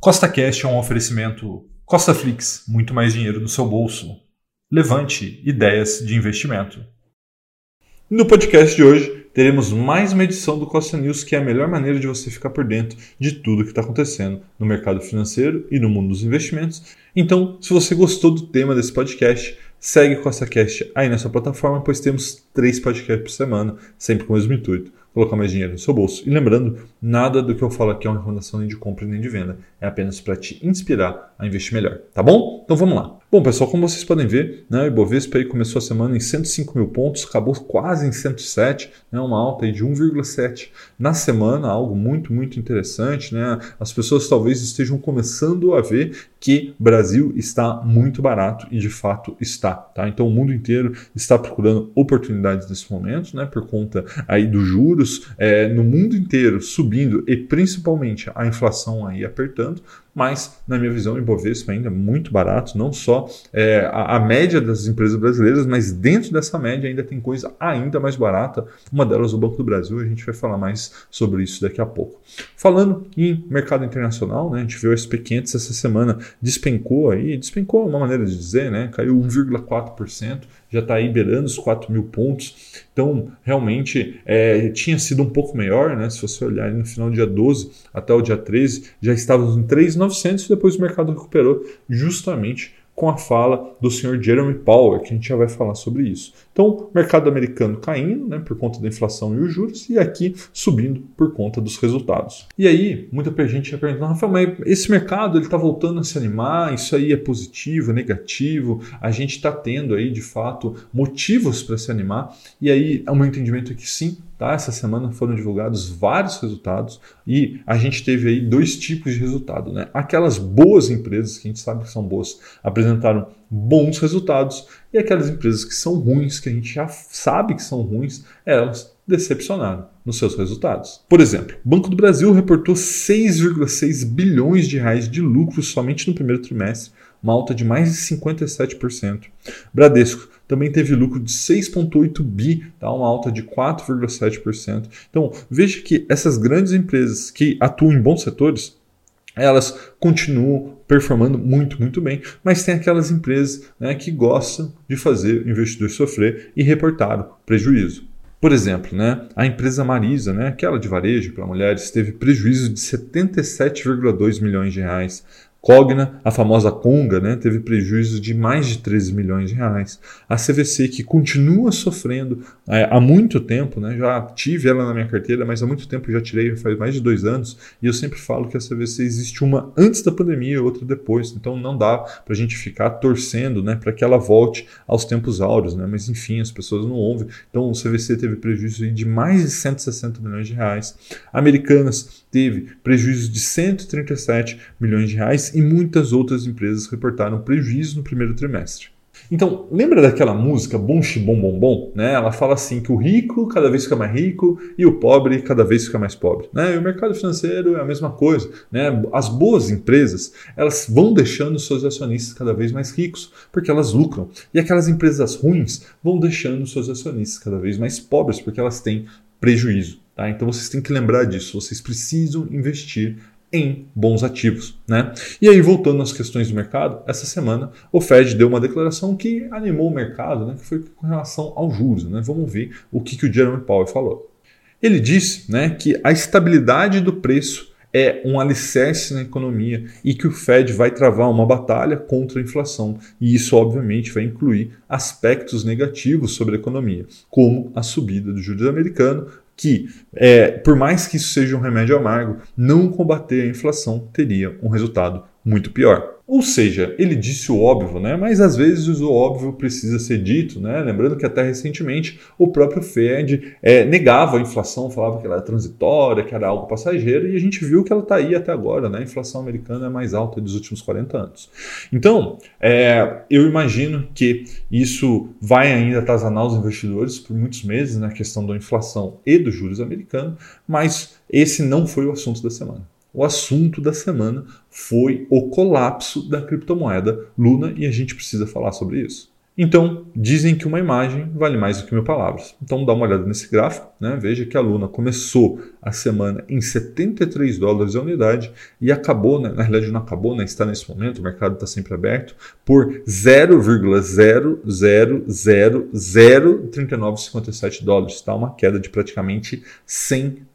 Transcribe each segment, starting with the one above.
Costa Cash é um oferecimento Costa Flix, muito mais dinheiro no seu bolso. Levante ideias de investimento. No podcast de hoje, teremos mais uma edição do Costa News, que é a melhor maneira de você ficar por dentro de tudo que está acontecendo no mercado financeiro e no mundo dos investimentos. Então, se você gostou do tema desse podcast, segue CostaCast aí nessa plataforma, pois temos três podcasts por semana, sempre com o mesmo intuito colocar mais dinheiro no seu bolso. E lembrando, nada do que eu falo aqui é uma recomendação nem de compra nem de venda, é apenas para te inspirar a investir melhor, tá bom? Então vamos lá. Bom, pessoal, como vocês podem ver, né, o Ibovespa aí começou a semana em 105 mil pontos, acabou quase em 107, né, uma alta de 1,7 na semana, algo muito, muito interessante. Né? As pessoas talvez estejam começando a ver que Brasil está muito barato e de fato está. Tá? Então o mundo inteiro está procurando oportunidades nesse momento, né, por conta aí dos juros é, no mundo inteiro subindo e principalmente a inflação aí apertando mas, na minha visão, o Ibovespa ainda é muito barato, não só é, a, a, média das empresas brasileiras, mas dentro dessa média ainda tem coisa ainda mais barata, uma delas o Banco do Brasil, a gente vai falar mais sobre isso daqui a pouco. Falando em mercado internacional, né, a gente viu o SP500 essa semana despencou aí, despencou é uma maneira de dizer, né, caiu 1,4%, já está aí beirando os 4 mil pontos. Então, realmente, é, tinha sido um pouco melhor, né? Se você olhar no final do dia 12 até o dia 13, já estávamos em 3,900 e depois o mercado recuperou justamente com a fala do senhor Jeremy Powell, que a gente já vai falar sobre isso. Então, mercado americano caindo, né, por conta da inflação e os juros, e aqui subindo por conta dos resultados. E aí, muita gente ia perguntar, Rafael, mas esse mercado ele está voltando a se animar, isso aí é positivo, é negativo, a gente está tendo aí, de fato, motivos para se animar, e aí, o meu entendimento é que sim, Tá? Essa semana foram divulgados vários resultados e a gente teve aí dois tipos de resultado. Né? Aquelas boas empresas, que a gente sabe que são boas, apresentaram bons resultados e aquelas empresas que são ruins, que a gente já sabe que são ruins, elas decepcionaram nos seus resultados. Por exemplo, o Banco do Brasil reportou 6,6 bilhões de reais de lucro somente no primeiro trimestre, uma alta de mais de 57%. Bradesco também teve lucro de 6,8 bi, tá? uma alta de 4,7%. Então, veja que essas grandes empresas que atuam em bons setores, elas continuam performando muito, muito bem, mas tem aquelas empresas né, que gostam de fazer o investidor sofrer e reportaram prejuízo. Por exemplo, né, a empresa Marisa, né, aquela de varejo para mulheres, teve prejuízo de 77,2 milhões de reais. Cogna, a famosa Conga, né, teve prejuízo de mais de 13 milhões de reais. A CVC, que continua sofrendo é, há muito tempo, né, já tive ela na minha carteira, mas há muito tempo já tirei, faz mais de dois anos, e eu sempre falo que a CVC existe uma antes da pandemia e outra depois, então não dá para a gente ficar torcendo né, para que ela volte aos tempos áureos, né, mas enfim, as pessoas não ouvem. Então o CVC teve prejuízo de mais de 160 milhões de reais. Americanas teve prejuízo de 137 milhões de reais e muitas outras empresas reportaram prejuízo no primeiro trimestre. Então, lembra daquela música Bom Bom Bom Bom? Né? Ela fala assim que o rico cada vez fica mais rico e o pobre cada vez fica mais pobre. Né? E o mercado financeiro é a mesma coisa. Né? As boas empresas elas vão deixando seus acionistas cada vez mais ricos porque elas lucram. E aquelas empresas ruins vão deixando seus acionistas cada vez mais pobres porque elas têm prejuízo. Tá? Então vocês têm que lembrar disso. Vocês precisam investir em bons ativos. Né? E aí, voltando às questões do mercado, essa semana o Fed deu uma declaração que animou o mercado, né, que foi com relação aos juros. Né? Vamos ver o que, que o Jeremy Powell falou. Ele disse né, que a estabilidade do preço é um alicerce na economia e que o Fed vai travar uma batalha contra a inflação. E isso, obviamente, vai incluir aspectos negativos sobre a economia, como a subida do juros americano, que, é, por mais que isso seja um remédio amargo, não combater a inflação teria um resultado muito pior. Ou seja, ele disse o óbvio, né? mas às vezes o óbvio precisa ser dito. Né? Lembrando que até recentemente o próprio Fed é, negava a inflação, falava que ela era transitória, que era algo passageiro, e a gente viu que ela está aí até agora. Né? A inflação americana é mais alta dos últimos 40 anos. Então, é, eu imagino que isso vai ainda atazanar os investidores por muitos meses na questão da inflação e dos juros americanos, mas esse não foi o assunto da semana o assunto da semana foi o colapso da criptomoeda Luna e a gente precisa falar sobre isso. Então, dizem que uma imagem vale mais do que mil palavras. Então, dá uma olhada nesse gráfico, né? veja que a Luna começou a semana em 73 dólares a unidade e acabou, né? na realidade não acabou, né? está nesse momento, o mercado está sempre aberto, por 0,0003957 dólares, tá? uma queda de praticamente 100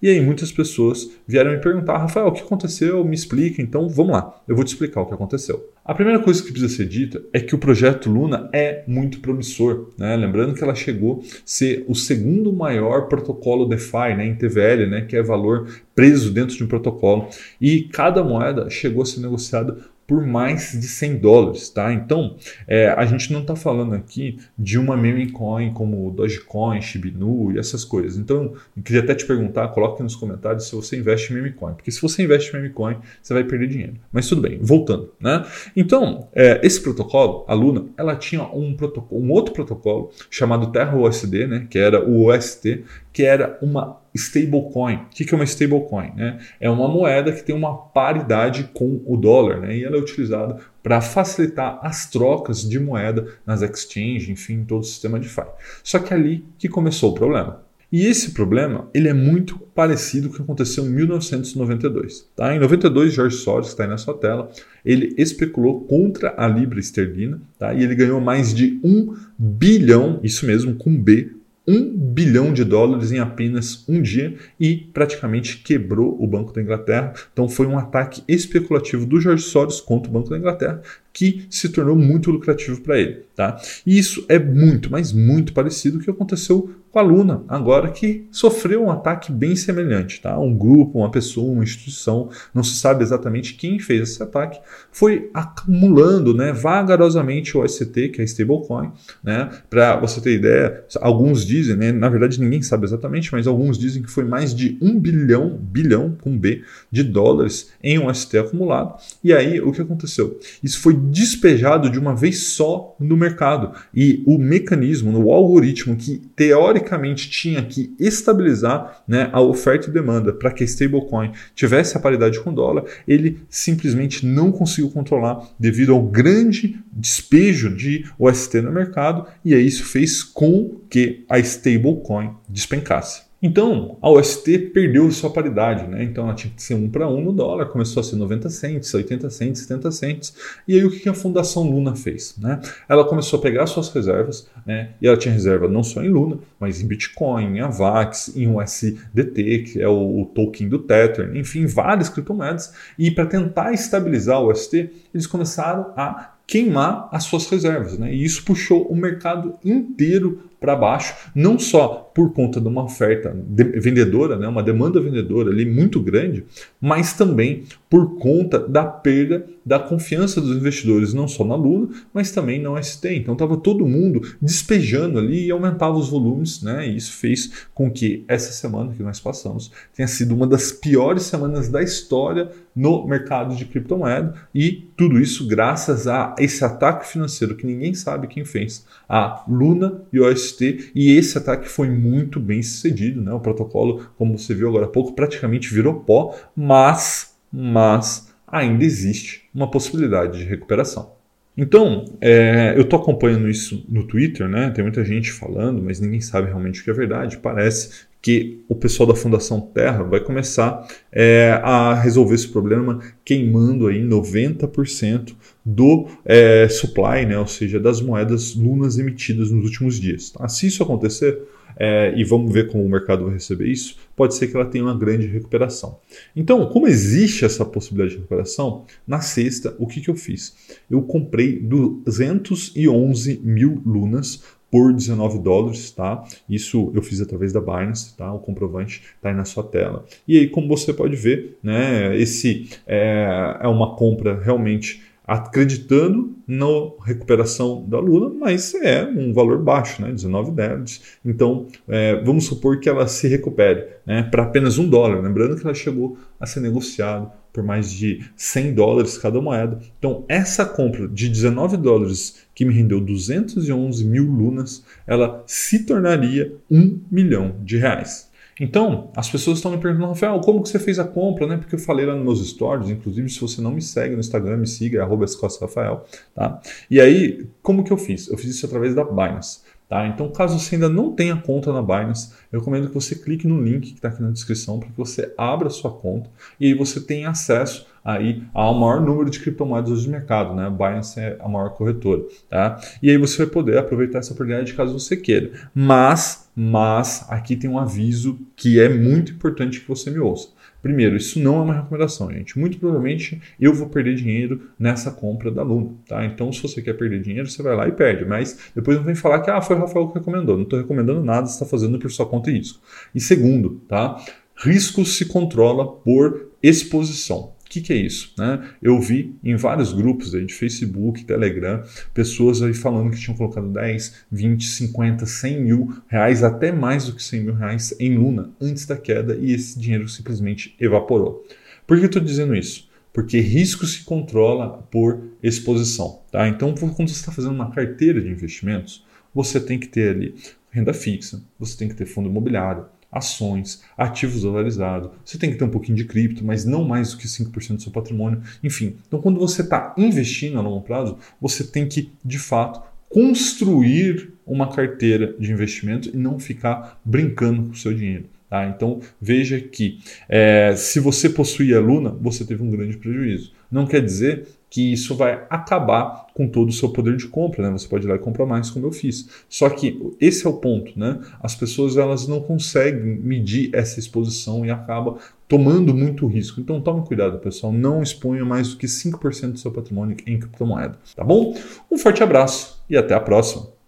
e aí muitas pessoas vieram me perguntar, Rafael, o que aconteceu? Me explica. Então vamos lá, eu vou te explicar o que aconteceu. A primeira coisa que precisa ser dita é que o projeto Luna é muito promissor. Né? Lembrando que ela chegou a ser o segundo maior protocolo DeFi né, em TVL, né, que é valor preso dentro de um protocolo. E cada moeda chegou a ser negociada por mais de 100 dólares, tá? Então, é, a gente não está falando aqui de uma meme coin como Dogecoin, Shibinu e essas coisas. Então, eu queria até te perguntar, coloque nos comentários se você investe em meme coin, porque se você investe em meme coin, você vai perder dinheiro. Mas tudo bem, voltando, né? Então, é, esse protocolo, a Luna, ela tinha um, protocolo, um outro protocolo chamado Terra USD, né? Que era o OST, que era uma stablecoin. O que é uma stablecoin? Né? É uma moeda que tem uma paridade com o dólar né? e ela é utilizada para facilitar as trocas de moeda nas exchanges, enfim, todo o sistema de DeFi. Só que é ali que começou o problema. E esse problema ele é muito parecido com o que aconteceu em 1992. Tá? Em 92, George Soros, que está aí na sua tela, ele especulou contra a libra esterlina tá? e ele ganhou mais de um bilhão, isso mesmo, com B, 1 bilhão de dólares em apenas um dia e praticamente quebrou o Banco da Inglaterra. Então foi um ataque especulativo do George Soros contra o Banco da Inglaterra que se tornou muito lucrativo para ele. Tá? E isso é muito, mas muito parecido com o que aconteceu com a Luna, agora que sofreu um ataque bem semelhante. Tá? Um grupo, uma pessoa, uma instituição, não se sabe exatamente quem fez esse ataque, foi acumulando né, vagarosamente o ST, que é a stablecoin. Né? Para você ter ideia, alguns dizem, né, na verdade ninguém sabe exatamente, mas alguns dizem que foi mais de um bilhão, bilhão com B, de dólares em um ST acumulado. E aí o que aconteceu? Isso foi despejado de uma vez só no mercado. E o mecanismo, o algoritmo que teoricamente tinha que estabilizar né, a oferta e demanda para que a stablecoin tivesse a paridade com o dólar, ele simplesmente não conseguiu controlar devido ao grande despejo de OST no mercado, e aí isso fez com que a stablecoin despencasse. Então, a UST perdeu sua paridade, né? Então ela tinha que ser 1 para 1 no dólar, começou a ser 90 cents, 80 cents, 70 cents. E aí o que a Fundação Luna fez? Né? Ela começou a pegar suas reservas, né? E ela tinha reserva não só em Luna, mas em Bitcoin, em AVAX, em USDT, que é o, o token do Tether, enfim, várias criptomoedas. E para tentar estabilizar o UST, eles começaram a queimar as suas reservas. Né? E isso puxou o mercado inteiro para baixo, não só por conta de uma oferta vendedora, né, uma demanda vendedora ali muito grande, mas também por conta da perda da confiança dos investidores, não só na Luna, mas também na UST. Então estava todo mundo despejando ali e aumentava os volumes, né? E isso fez com que essa semana que nós passamos tenha sido uma das piores semanas da história no mercado de criptomoeda e tudo isso graças a esse ataque financeiro que ninguém sabe quem fez, a Luna e o OST, e esse ataque foi muito bem sucedido, né? O protocolo, como você viu agora há pouco, praticamente virou pó, mas, mas ainda existe uma possibilidade de recuperação. Então, é, eu estou acompanhando isso no Twitter, né? Tem muita gente falando, mas ninguém sabe realmente o que é verdade. Parece que o pessoal da Fundação Terra vai começar é, a resolver esse problema queimando aí 90% do é, supply, né? ou seja, das moedas lunas emitidas nos últimos dias. Tá? Se isso acontecer, é, e vamos ver como o mercado vai receber isso, pode ser que ela tenha uma grande recuperação. Então, como existe essa possibilidade de recuperação, na sexta, o que, que eu fiz? Eu comprei 211 mil lunas por 19 dólares, tá? Isso eu fiz através da Binance, tá? O comprovante está aí na sua tela. E aí, como você pode ver, né? Esse é, é uma compra realmente acreditando na recuperação da Lula, mas é um valor baixo, né, 19 dólares. Então, é, vamos supor que ela se recupere né, para apenas um dólar. Lembrando que ela chegou a ser negociado por mais de 100 dólares cada moeda. Então, essa compra de 19 dólares que me rendeu 211 mil lunas, ela se tornaria um milhão de reais. Então, as pessoas estão me perguntando, Rafael, como que você fez a compra, né? Porque eu falei lá nos meus stories, inclusive, se você não me segue no Instagram, me siga, arroba Rafael, tá? E aí, como que eu fiz? Eu fiz isso através da Binance. Tá? Então, caso você ainda não tenha conta na Binance, eu recomendo que você clique no link que está aqui na descrição para que você abra sua conta e aí você tenha acesso aí ao maior número de criptomoedas do mercado, né? Binance é a maior corretora, tá? E aí você vai poder aproveitar essa oportunidade caso você queira. Mas, mas aqui tem um aviso que é muito importante que você me ouça. Primeiro, isso não é uma recomendação, gente. Muito provavelmente eu vou perder dinheiro nessa compra da Luna, tá? Então, se você quer perder dinheiro, você vai lá e perde. Mas depois não vem falar que ah, foi o Rafael que recomendou. Não estou recomendando nada, você está fazendo por sua conta e risco. E segundo, tá? Risco se controla por exposição. O que, que, é isso? Né? Eu vi em vários grupos aí de Facebook, Telegram, pessoas aí falando que tinham colocado 10, 20, 50, 100 mil reais, até mais do que 100 mil reais em Luna antes da queda e esse dinheiro simplesmente evaporou. Por que eu estou dizendo isso? Porque risco se controla por exposição. Tá? Então, quando você está fazendo uma carteira de investimentos, você tem que ter ali renda fixa, você tem que ter fundo imobiliário, ações, ativos dolarizados. Você tem que ter um pouquinho de cripto, mas não mais do que 5% do seu patrimônio. Enfim, então quando você está investindo a longo prazo, você tem que, de fato, construir uma carteira de investimento e não ficar brincando com o seu dinheiro. Tá? Então veja que é, se você possui a Luna, você teve um grande prejuízo. Não quer dizer que isso vai acabar com todo o seu poder de compra, né? Você pode ir lá e comprar mais, como eu fiz. Só que esse é o ponto, né? As pessoas elas não conseguem medir essa exposição e acaba tomando muito risco. Então tome cuidado, pessoal. Não exponha mais do que 5% do seu patrimônio em criptomoeda, tá bom? Um forte abraço e até a próxima.